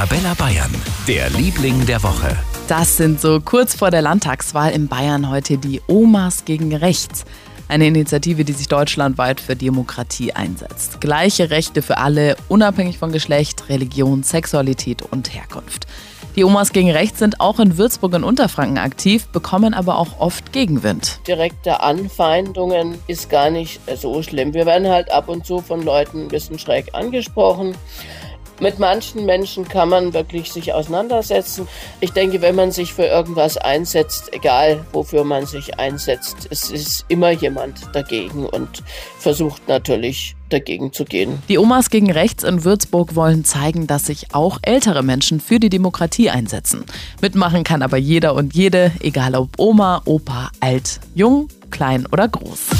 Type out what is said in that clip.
Arabella Bayern, der Liebling der Woche. Das sind so kurz vor der Landtagswahl in Bayern heute die Omas gegen Rechts. Eine Initiative, die sich deutschlandweit für Demokratie einsetzt. Gleiche Rechte für alle, unabhängig von Geschlecht, Religion, Sexualität und Herkunft. Die Omas gegen Rechts sind auch in Würzburg und Unterfranken aktiv, bekommen aber auch oft Gegenwind. Direkte Anfeindungen ist gar nicht so schlimm. Wir werden halt ab und zu von Leuten ein bisschen schräg angesprochen. Mit manchen Menschen kann man wirklich sich auseinandersetzen. Ich denke, wenn man sich für irgendwas einsetzt, egal wofür man sich einsetzt, es ist immer jemand dagegen und versucht natürlich dagegen zu gehen. Die Omas gegen Rechts in Würzburg wollen zeigen, dass sich auch ältere Menschen für die Demokratie einsetzen. Mitmachen kann aber jeder und jede, egal ob Oma, Opa, alt, jung, klein oder groß.